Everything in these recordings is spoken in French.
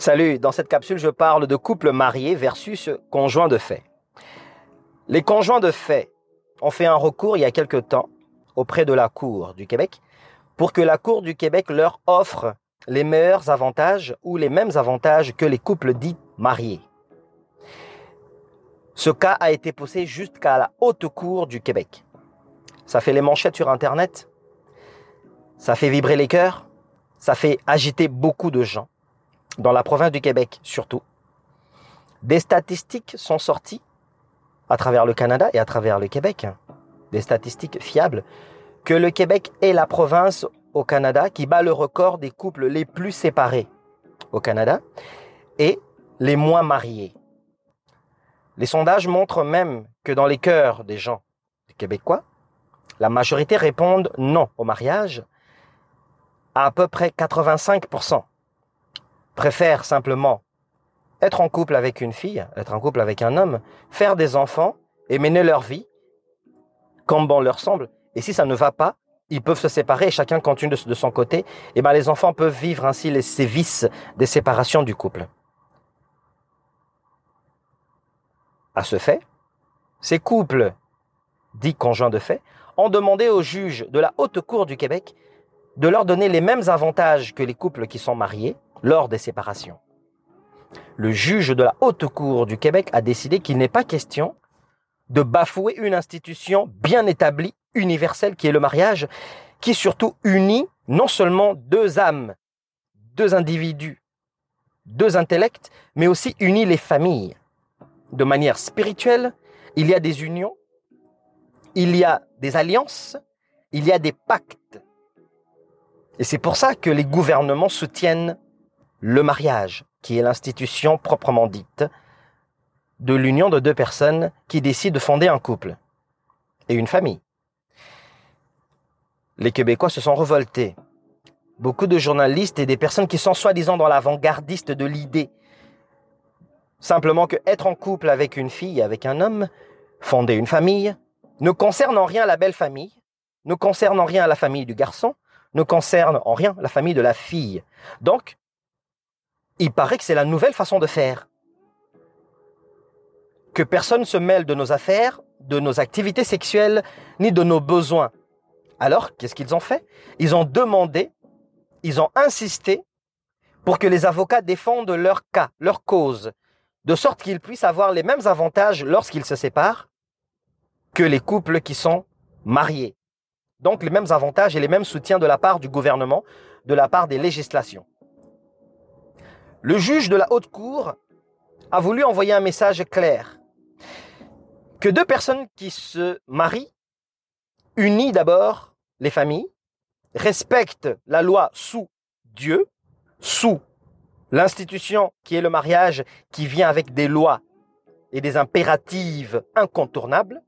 Salut, dans cette capsule, je parle de couple marié versus conjoint de fait. Les conjoints de fait ont fait un recours il y a quelque temps auprès de la Cour du Québec pour que la Cour du Québec leur offre les meilleurs avantages ou les mêmes avantages que les couples dits mariés. Ce cas a été poussé jusqu'à la Haute Cour du Québec. Ça fait les manchettes sur Internet, ça fait vibrer les cœurs, ça fait agiter beaucoup de gens, dans la province du Québec surtout. Des statistiques sont sorties à travers le Canada et à travers le Québec, des statistiques fiables, que le Québec est la province au Canada qui bat le record des couples les plus séparés au Canada et les moins mariés. Les sondages montrent même que dans les cœurs des gens québécois, la majorité répondent non au mariage, à, à peu près 85%. Préfèrent simplement être en couple avec une fille, être en couple avec un homme, faire des enfants et mener leur vie comme bon leur semble. Et si ça ne va pas, ils peuvent se séparer et chacun continue de, son côté. Et ben les enfants peuvent vivre ainsi les sévices des séparations du couple. À ce fait, ces couples, dits conjoints de fait, ont demandé au juge de la Haute Cour du Québec de leur donner les mêmes avantages que les couples qui sont mariés lors des séparations. Le juge de la Haute Cour du Québec a décidé qu'il n'est pas question de bafouer une institution bien établie, universelle, qui est le mariage, qui surtout unit non seulement deux âmes, deux individus, deux intellects, mais aussi unit les familles. De manière spirituelle, il y a des unions, il y a des alliances, il y a des pactes. Et c'est pour ça que les gouvernements soutiennent le mariage, qui est l'institution proprement dite de l'union de deux personnes qui décident de fonder un couple et une famille. Les Québécois se sont révoltés. Beaucoup de journalistes et des personnes qui sont soi-disant dans l'avant-gardiste de l'idée, simplement que être en couple avec une fille, avec un homme, fonder une famille, ne concerne en rien la belle famille, ne concerne en rien la famille du garçon, ne concerne en rien la famille de la fille. Donc, il paraît que c'est la nouvelle façon de faire. Que personne ne se mêle de nos affaires, de nos activités sexuelles, ni de nos besoins. Alors, qu'est-ce qu'ils ont fait? Ils ont demandé, ils ont insisté pour que les avocats défendent leur cas, leur cause, de sorte qu'ils puissent avoir les mêmes avantages lorsqu'ils se séparent que les couples qui sont mariés. Donc les mêmes avantages et les mêmes soutiens de la part du gouvernement, de la part des législations. Le juge de la haute cour a voulu envoyer un message clair. Que deux personnes qui se marient, unissent d'abord les familles, respectent la loi sous Dieu, sous l'institution qui est le mariage, qui vient avec des lois et des impératives incontournables,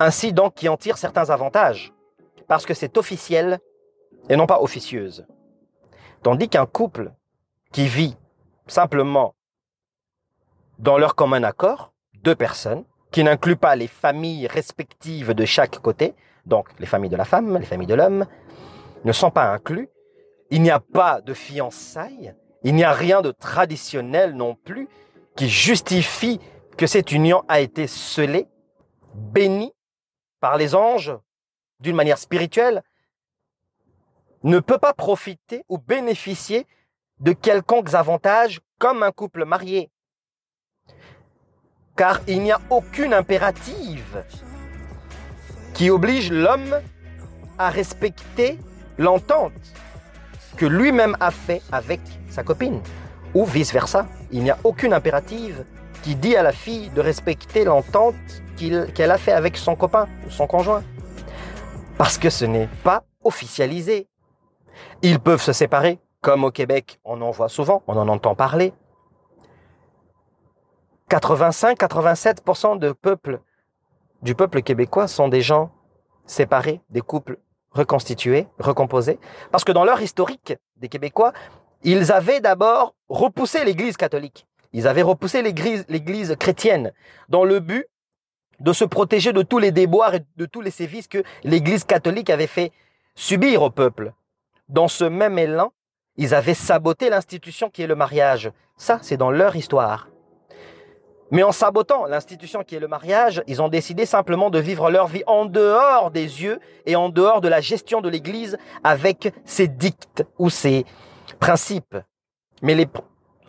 ainsi donc qui en tirent certains avantages, parce que c'est officiel et non pas officieuse. Tandis qu'un couple qui vit simplement dans leur commun accord, deux personnes, qui n'incluent pas les familles respectives de chaque côté, donc les familles de la femme, les familles de l'homme, ne sont pas inclus. Il n'y a pas de fiançailles, il n'y a rien de traditionnel non plus qui justifie que cette union a été scellée, bénie par les anges d'une manière spirituelle, ne peut pas profiter ou bénéficier de quelconques avantages comme un couple marié. Car il n'y a aucune impérative qui oblige l'homme à respecter l'entente que lui-même a fait avec sa copine, ou vice-versa. Il n'y a aucune impérative qui dit à la fille de respecter l'entente qu'elle a fait avec son copain ou son conjoint. Parce que ce n'est pas officialisé. Ils peuvent se séparer comme au Québec, on en voit souvent, on en entend parler. 85-87% de peuple, du peuple québécois sont des gens séparés, des couples reconstitués, recomposés. Parce que dans leur historique des Québécois, ils avaient d'abord repoussé l'Église catholique. Ils avaient repoussé l'Église chrétienne dans le but de se protéger de tous les déboires et de tous les sévices que l'Église catholique avait fait subir au peuple. Dans ce même élan, ils avaient saboté l'institution qui est le mariage. Ça, c'est dans leur histoire. Mais en sabotant l'institution qui est le mariage, ils ont décidé simplement de vivre leur vie en dehors des yeux et en dehors de la gestion de l'Église avec ses dictes ou ses principes. Mais.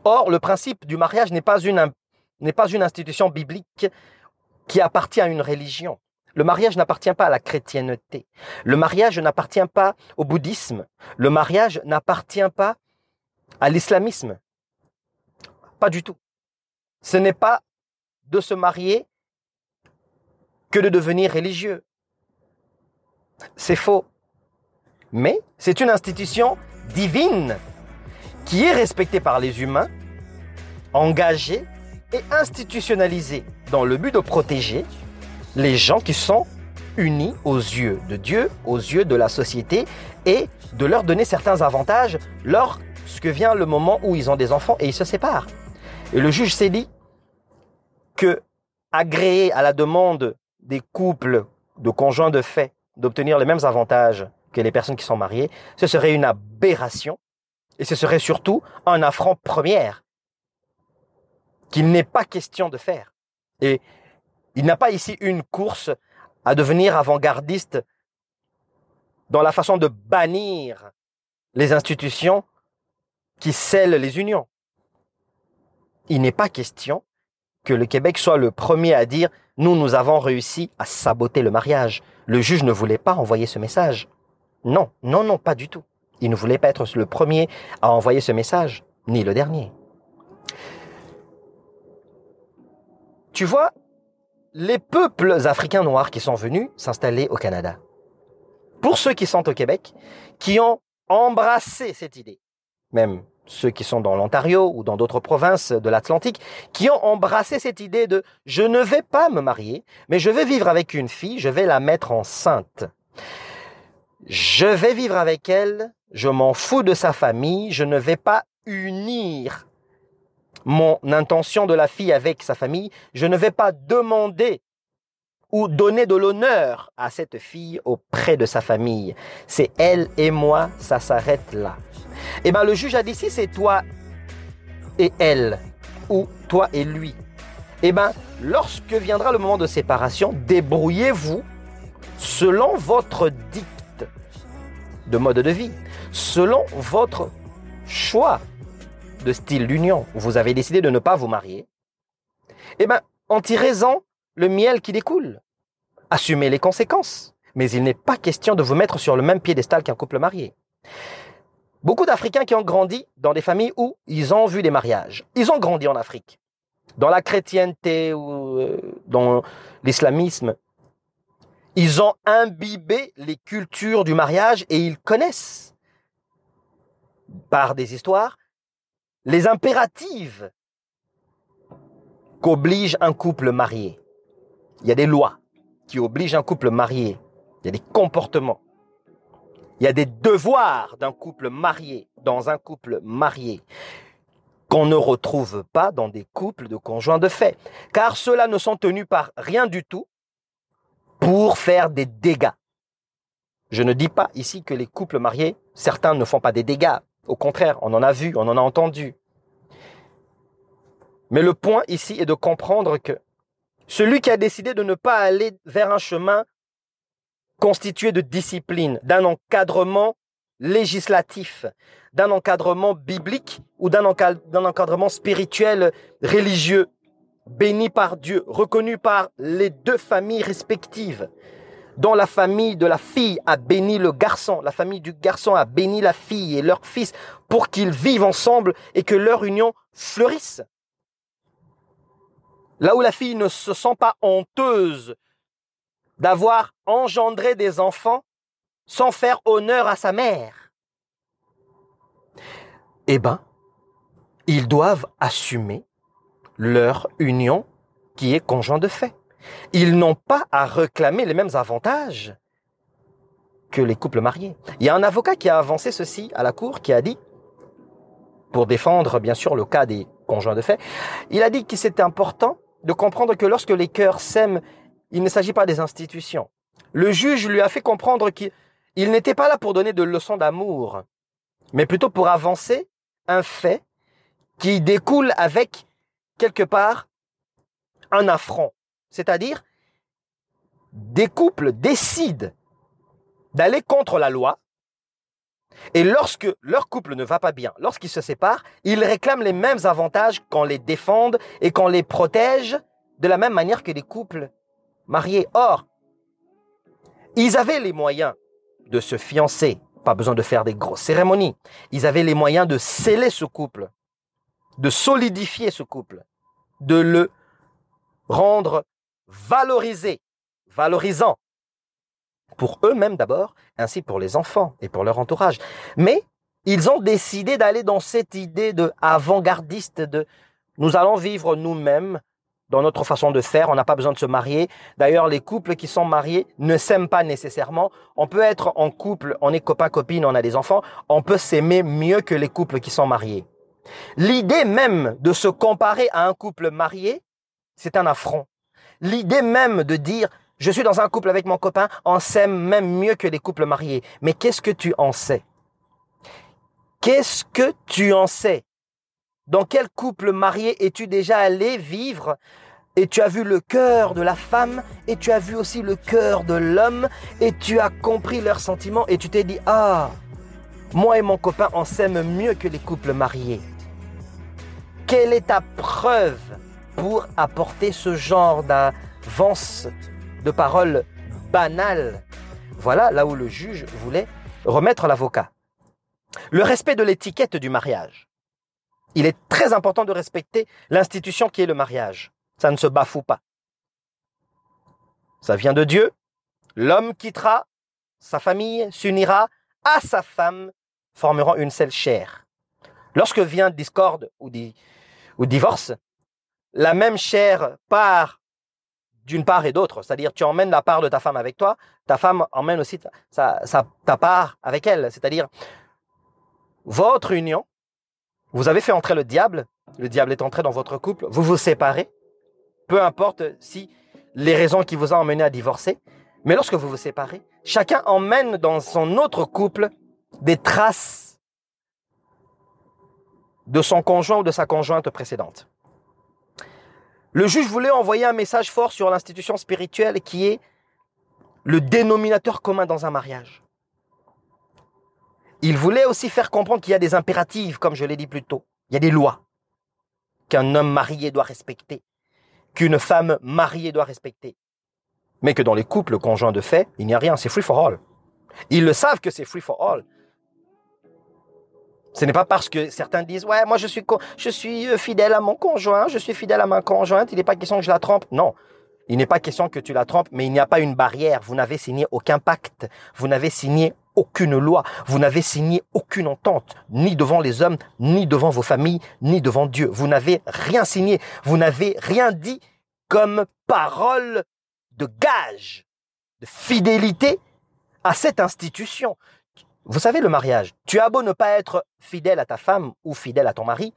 Or, le principe du mariage n'est pas une institution biblique qui appartient à une religion. Le mariage n'appartient pas à la chrétienté. Le mariage n'appartient pas au bouddhisme. Le mariage n'appartient pas à l'islamisme. Pas du tout. Ce n'est pas de se marier que de devenir religieux. C'est faux. Mais c'est une institution divine qui est respectée par les humains, engagée et institutionnalisée dans le but de protéger les gens qui sont unis aux yeux de Dieu, aux yeux de la société et de leur donner certains avantages lorsque vient le moment où ils ont des enfants et ils se séparent. Et le juge s'est dit que agréer à la demande des couples de conjoints de fait d'obtenir les mêmes avantages que les personnes qui sont mariées, ce serait une aberration et ce serait surtout un affront première qu'il n'est pas question de faire. Et il n'y a pas ici une course à devenir avant-gardiste dans la façon de bannir les institutions qui scellent les unions. Il n'est pas question que le Québec soit le premier à dire nous, nous avons réussi à saboter le mariage. Le juge ne voulait pas envoyer ce message. Non, non, non, pas du tout. Il ne voulait pas être le premier à envoyer ce message, ni le dernier. Tu vois, les peuples africains noirs qui sont venus s'installer au Canada, pour ceux qui sont au Québec, qui ont embrassé cette idée, même ceux qui sont dans l'Ontario ou dans d'autres provinces de l'Atlantique, qui ont embrassé cette idée de je ne vais pas me marier, mais je vais vivre avec une fille, je vais la mettre enceinte. Je vais vivre avec elle, je m'en fous de sa famille, je ne vais pas unir mon intention de la fille avec sa famille, je ne vais pas demander ou donner de l'honneur à cette fille auprès de sa famille. C'est elle et moi, ça s'arrête là. Eh bien, le juge a dit si c'est toi et elle, ou toi et lui, eh bien, lorsque viendra le moment de séparation, débrouillez-vous selon votre dicte de mode de vie, selon votre choix de style d'union, vous avez décidé de ne pas vous marier, eh bien, en tirez-en le miel qui découle. Assumez les conséquences. Mais il n'est pas question de vous mettre sur le même piédestal qu'un couple marié. Beaucoup d'Africains qui ont grandi dans des familles où ils ont vu des mariages. Ils ont grandi en Afrique. Dans la chrétienté ou euh, dans l'islamisme. Ils ont imbibé les cultures du mariage et ils connaissent par des histoires les impératives qu'oblige un couple marié. Il y a des lois qui obligent un couple marié. Il y a des comportements. Il y a des devoirs d'un couple marié, dans un couple marié, qu'on ne retrouve pas dans des couples de conjoints de fait. Car ceux-là ne sont tenus par rien du tout pour faire des dégâts. Je ne dis pas ici que les couples mariés, certains ne font pas des dégâts. Au contraire, on en a vu, on en a entendu. Mais le point ici est de comprendre que celui qui a décidé de ne pas aller vers un chemin constitué de discipline, d'un encadrement législatif, d'un encadrement biblique ou d'un encadrement spirituel religieux, béni par Dieu, reconnu par les deux familles respectives, dont la famille de la fille a béni le garçon, la famille du garçon a béni la fille et leur fils pour qu'ils vivent ensemble et que leur union fleurisse. Là où la fille ne se sent pas honteuse d'avoir engendré des enfants sans faire honneur à sa mère. Eh ben, ils doivent assumer leur union qui est conjoint de fait. Ils n'ont pas à réclamer les mêmes avantages que les couples mariés. Il y a un avocat qui a avancé ceci à la cour, qui a dit, pour défendre bien sûr le cas des conjoints de fait, il a dit que c'était important de comprendre que lorsque les cœurs s'aiment, il ne s'agit pas des institutions. Le juge lui a fait comprendre qu'il n'était pas là pour donner de leçons d'amour. mais plutôt pour avancer un fait qui découle avec, quelque part, un affront. C'est-à-dire, des couples décident d'aller contre la loi, et lorsque leur couple ne va pas bien, lorsqu'ils se séparent, ils réclament les mêmes avantages qu'on les défende et qu'on les protège de la même manière que les couples mariés. Or, ils avaient les moyens de se fiancer, pas besoin de faire des grosses cérémonies. Ils avaient les moyens de sceller ce couple, de solidifier ce couple, de le rendre valorisé, valorisant, pour eux-mêmes d'abord, ainsi pour les enfants et pour leur entourage. Mais ils ont décidé d'aller dans cette idée de avant-gardiste de nous allons vivre nous-mêmes dans notre façon de faire, on n'a pas besoin de se marier. D'ailleurs, les couples qui sont mariés ne s'aiment pas nécessairement. On peut être en couple, on est copain-copine, on a des enfants, on peut s'aimer mieux que les couples qui sont mariés. L'idée même de se comparer à un couple marié, c'est un affront. L'idée même de dire je suis dans un couple avec mon copain, on s'aime même mieux que les couples mariés. Mais qu'est-ce que tu en sais? Qu'est-ce que tu en sais? Dans quel couple marié es-tu déjà allé vivre? Et tu as vu le cœur de la femme et tu as vu aussi le cœur de l'homme et tu as compris leurs sentiments et tu t'es dit ah moi et mon copain on s'aime mieux que les couples mariés. Quelle est ta preuve pour apporter ce genre d'avance de paroles banales. Voilà là où le juge voulait remettre l'avocat. Le respect de l'étiquette du mariage. Il est très important de respecter l'institution qui est le mariage. Ça ne se bafoue pas. Ça vient de Dieu. L'homme quittera sa famille, s'unira à sa femme, formeront une seule chair. Lorsque vient discorde ou, ou divorce, la même chair part d'une part et d'autre. C'est-à-dire, tu emmènes la part de ta femme avec toi, ta femme emmène aussi ta, ta part avec elle. C'est-à-dire, votre union, vous avez fait entrer le diable, le diable est entré dans votre couple, vous vous séparez, peu importe si les raisons qui vous ont emmené à divorcer, mais lorsque vous vous séparez, chacun emmène dans son autre couple des traces de son conjoint ou de sa conjointe précédente. Le juge voulait envoyer un message fort sur l'institution spirituelle qui est le dénominateur commun dans un mariage. Il voulait aussi faire comprendre qu'il y a des impératifs, comme je l'ai dit plus tôt. Il y a des lois qu'un homme marié doit respecter, qu'une femme mariée doit respecter. Mais que dans les couples conjoints de fait, il n'y a rien, c'est free for all. Ils le savent que c'est free for all. Ce n'est pas parce que certains disent ouais moi je suis euh, fidèle à mon conjoint, je suis fidèle à ma conjointe, il n'est pas question que je la trompe. Non, il n'est pas question que tu la trompes, mais il n'y a pas une barrière. Vous n'avez signé aucun pacte, vous n'avez signé aucune loi, vous n'avez signé aucune entente, ni devant les hommes, ni devant vos familles, ni devant Dieu. Vous n'avez rien signé, vous n'avez rien dit comme parole de gage, de fidélité à cette institution. Vous savez, le mariage, tu as beau ne pas être fidèle à ta femme ou fidèle à ton mari,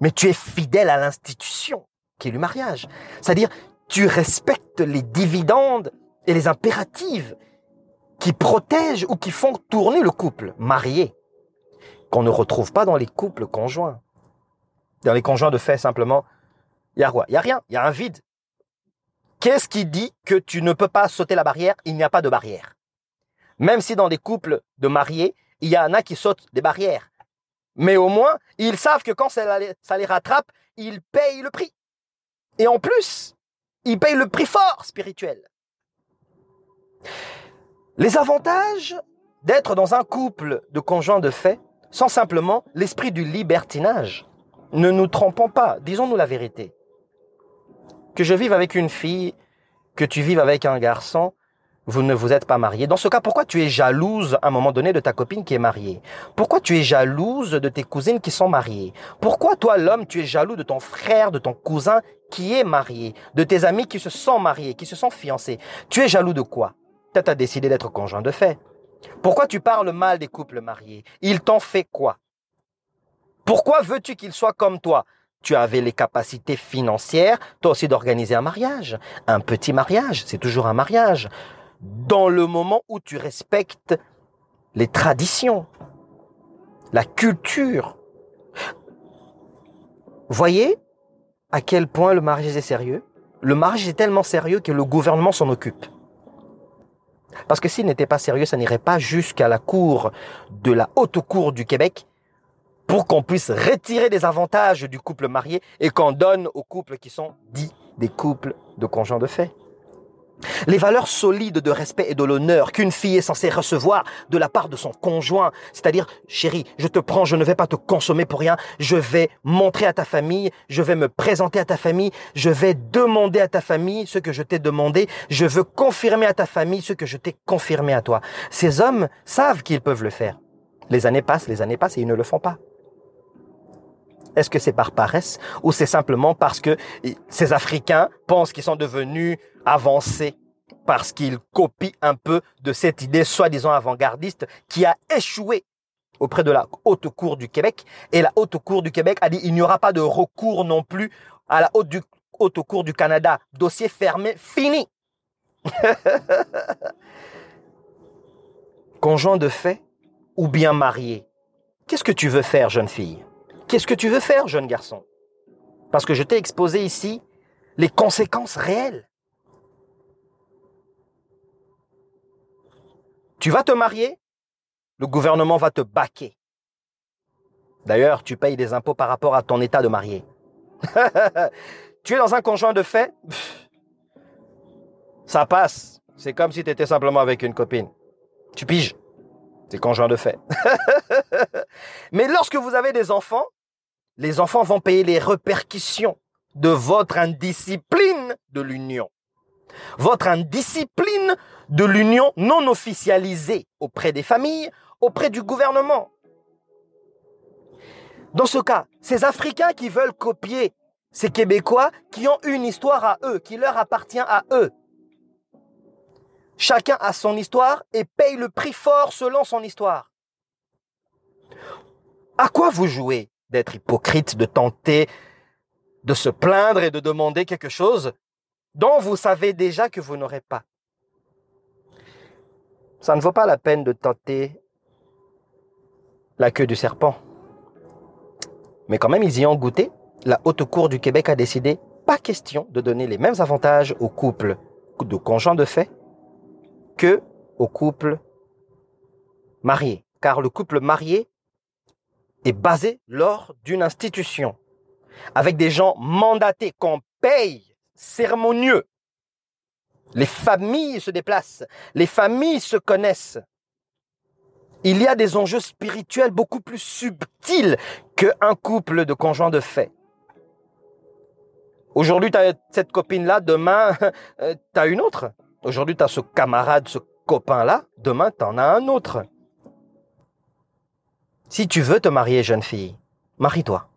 mais tu es fidèle à l'institution qui est le mariage. C'est-à-dire, tu respectes les dividendes et les impératives qui protègent ou qui font tourner le couple marié, qu'on ne retrouve pas dans les couples conjoints. Dans les conjoints de fait, simplement, il y a quoi? Y a rien, il y a un vide. Qu'est-ce qui dit que tu ne peux pas sauter la barrière? Il n'y a pas de barrière. Même si dans des couples de mariés, il y en a qui sautent des barrières. Mais au moins, ils savent que quand ça les, rattrape, ils payent le prix. Et en plus, ils payent le prix fort spirituel. Les avantages d'être dans un couple de conjoints de fait sont simplement l'esprit du libertinage. Ne nous trompons pas, disons-nous la vérité. Que je vive avec une fille, que tu vives avec un garçon, vous ne vous êtes pas marié. Dans ce cas, pourquoi tu es jalouse à un moment donné de ta copine qui est mariée? Pourquoi tu es jalouse de tes cousines qui sont mariées? Pourquoi toi, l'homme, tu es jaloux de ton frère, de ton cousin qui est marié, de tes amis qui se sont mariés, qui se sont fiancés? Tu es jaloux de quoi? Peut-être as décidé d'être conjoint de fait. Pourquoi tu parles mal des couples mariés? Ils t'ont fait quoi? Pourquoi veux-tu qu'ils soient comme toi? Tu avais les capacités financières, toi aussi, d'organiser un mariage. Un petit mariage, c'est toujours un mariage dans le moment où tu respectes les traditions. la culture. Voyez à quel point le mariage est sérieux? Le mariage est tellement sérieux que le gouvernement s'en occupe. Parce que s'il n'était pas sérieux, ça n'irait pas jusqu'à la cour de la haute cour du Québec pour qu'on puisse retirer des avantages du couple marié et qu'on donne aux couples qui sont dits des couples de conjoints de fait. Les valeurs solides de respect et de l'honneur qu'une fille est censée recevoir de la part de son conjoint, c'est-à-dire, chérie, je te prends, je ne vais pas te consommer pour rien, je vais montrer à ta famille, je vais me présenter à ta famille, je vais demander à ta famille ce que je t'ai demandé, je veux confirmer à ta famille ce que je t'ai confirmé à toi. Ces hommes savent qu'ils peuvent le faire. Les années passent, les années passent et ils ne le font pas. Est-ce que c'est par paresse ou c'est simplement parce que ces Africains pensent qu'ils sont devenus avancés parce qu'ils copient un peu de cette idée soi-disant avant-gardiste qui a échoué auprès de la haute cour du Québec. Et la haute cour du Québec a dit il n'y aura pas de recours non plus à la haute, haute cour du Canada. Dossier fermé, fini. Conjoint de fait ou bien marié Qu'est-ce que tu veux faire, jeune fille? Qu'est-ce que tu veux faire, jeune garçon? Parce que je t'ai exposé ici les conséquences réelles. Tu vas te marier, le gouvernement va te baquer. D'ailleurs, tu payes des impôts par rapport à ton état de marié. tu es dans un conjoint de fait, ça passe. C'est comme si tu étais simplement avec une copine. Tu piges. C'est conjoint de fait. Mais lorsque vous avez des enfants, les enfants vont payer les répercussions de votre indiscipline de l'union. Votre indiscipline de l'union non officialisée auprès des familles, auprès du gouvernement. Dans ce cas, ces Africains qui veulent copier ces Québécois qui ont une histoire à eux, qui leur appartient à eux. Chacun a son histoire et paye le prix fort selon son histoire. À quoi vous jouez? D'être hypocrite, de tenter de se plaindre et de demander quelque chose dont vous savez déjà que vous n'aurez pas. Ça ne vaut pas la peine de tenter la queue du serpent. Mais quand même, ils y ont goûté. La Haute Cour du Québec a décidé, pas question de donner les mêmes avantages aux couples de conjoints de fait que aux couples mariés. Car le couple marié est basé lors d'une institution, avec des gens mandatés qu'on paye cérémonieux. Les familles se déplacent, les familles se connaissent. Il y a des enjeux spirituels beaucoup plus subtils qu'un couple de conjoints de fait. Aujourd'hui, tu as cette copine-là, demain, euh, tu as une autre. Aujourd'hui, tu as ce camarade, ce copain-là, demain, tu en as un autre. Si tu veux te marier, jeune fille, marie-toi.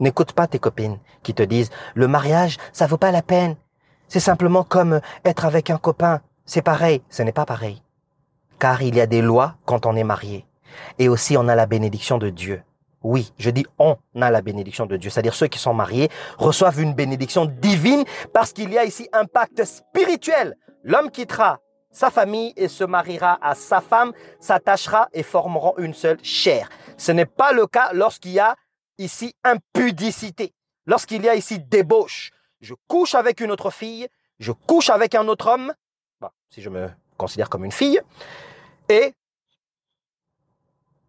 N'écoute pas tes copines qui te disent le mariage, ça vaut pas la peine. C'est simplement comme être avec un copain. C'est pareil. Ce n'est pas pareil. Car il y a des lois quand on est marié. Et aussi on a la bénédiction de Dieu. Oui, je dis on a la bénédiction de Dieu. C'est-à-dire ceux qui sont mariés reçoivent une bénédiction divine parce qu'il y a ici un pacte spirituel. L'homme quittera sa famille et se mariera à sa femme, s'attachera et formeront une seule chair. Ce n'est pas le cas lorsqu'il y a ici impudicité, lorsqu'il y a ici débauche. Je couche avec une autre fille, je couche avec un autre homme, si je me considère comme une fille, et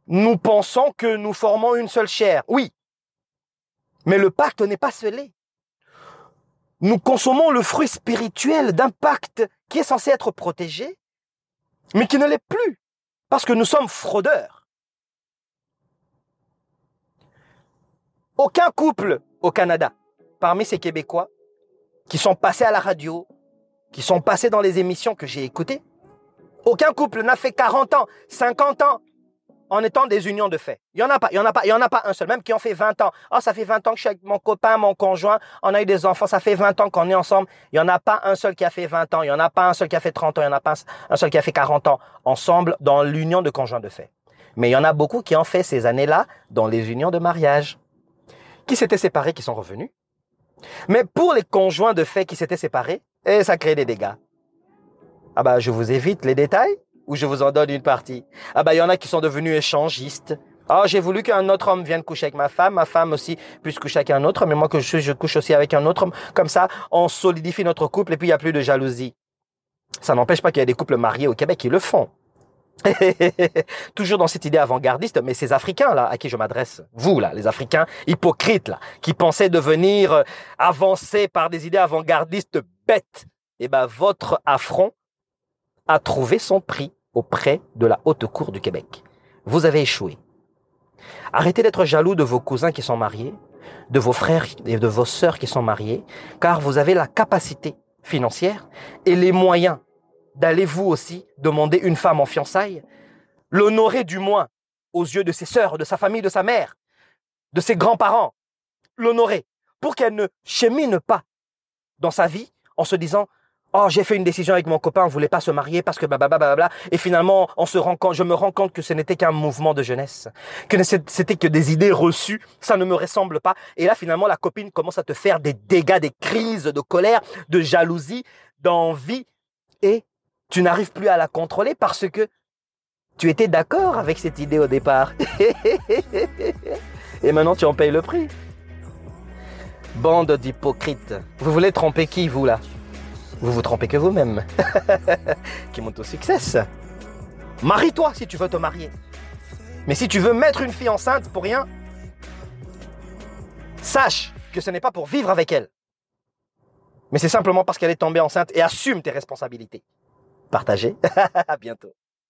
nous pensons que nous formons une seule chair. Oui, mais le pacte n'est pas scellé nous consommons le fruit spirituel d'un pacte qui est censé être protégé, mais qui ne l'est plus, parce que nous sommes fraudeurs. Aucun couple au Canada, parmi ces Québécois, qui sont passés à la radio, qui sont passés dans les émissions que j'ai écoutées, aucun couple n'a fait 40 ans, 50 ans, en étant des unions de fait. Il y en a pas, il y en a pas, il y en a pas un seul, même qui ont fait 20 ans. Oh, ça fait 20 ans que je suis avec mon copain, mon conjoint, on a eu des enfants, ça fait 20 ans qu'on est ensemble. Il y en a pas un seul qui a fait 20 ans, il y en a pas un seul qui a fait 30 ans, il y en a pas un seul qui a fait 40 ans ensemble dans l'union de conjoints de fait. Mais il y en a beaucoup qui ont fait ces années-là dans les unions de mariage, qui s'étaient séparés, qui sont revenus. Mais pour les conjoints de fait qui s'étaient séparés, et eh, ça crée des dégâts. Ah bah, je vous évite les détails ou je vous en donne une partie. Ah bah il y en a qui sont devenus échangistes. Ah, j'ai voulu qu'un autre homme vienne coucher avec ma femme, ma femme aussi puisse coucher avec un autre, mais moi que je, je couche aussi avec un autre homme. Comme ça, on solidifie notre couple et puis il n'y a plus de jalousie. Ça n'empêche pas qu'il y ait des couples mariés au Québec qui le font. Toujours dans cette idée avant-gardiste, mais ces Africains là à qui je m'adresse, vous là, les Africains hypocrites là, qui pensaient devenir euh, avancés par des idées avant-gardistes bêtes, eh ben votre affront a trouvé son prix auprès de la haute cour du Québec. Vous avez échoué. Arrêtez d'être jaloux de vos cousins qui sont mariés, de vos frères et de vos sœurs qui sont mariés, car vous avez la capacité financière et les moyens d'aller vous aussi demander une femme en fiançailles, l'honorer du moins aux yeux de ses sœurs, de sa famille, de sa mère, de ses grands-parents, l'honorer pour qu'elle ne chemine pas dans sa vie en se disant Oh, j'ai fait une décision avec mon copain, on voulait pas se marier parce que blablabla. Et finalement, on se rend compte, je me rends compte que ce n'était qu'un mouvement de jeunesse, que c'était que des idées reçues, ça ne me ressemble pas. Et là, finalement, la copine commence à te faire des dégâts, des crises de colère, de jalousie, d'envie, et tu n'arrives plus à la contrôler parce que tu étais d'accord avec cette idée au départ. et maintenant, tu en payes le prix. Bande d'hypocrites. Vous voulez tromper qui, vous, là? Vous vous trompez que vous-même. qui monte au succès. Marie-toi si tu veux te marier. Mais si tu veux mettre une fille enceinte pour rien, sache que ce n'est pas pour vivre avec elle. Mais c'est simplement parce qu'elle est tombée enceinte et assume tes responsabilités. Partagez. à bientôt.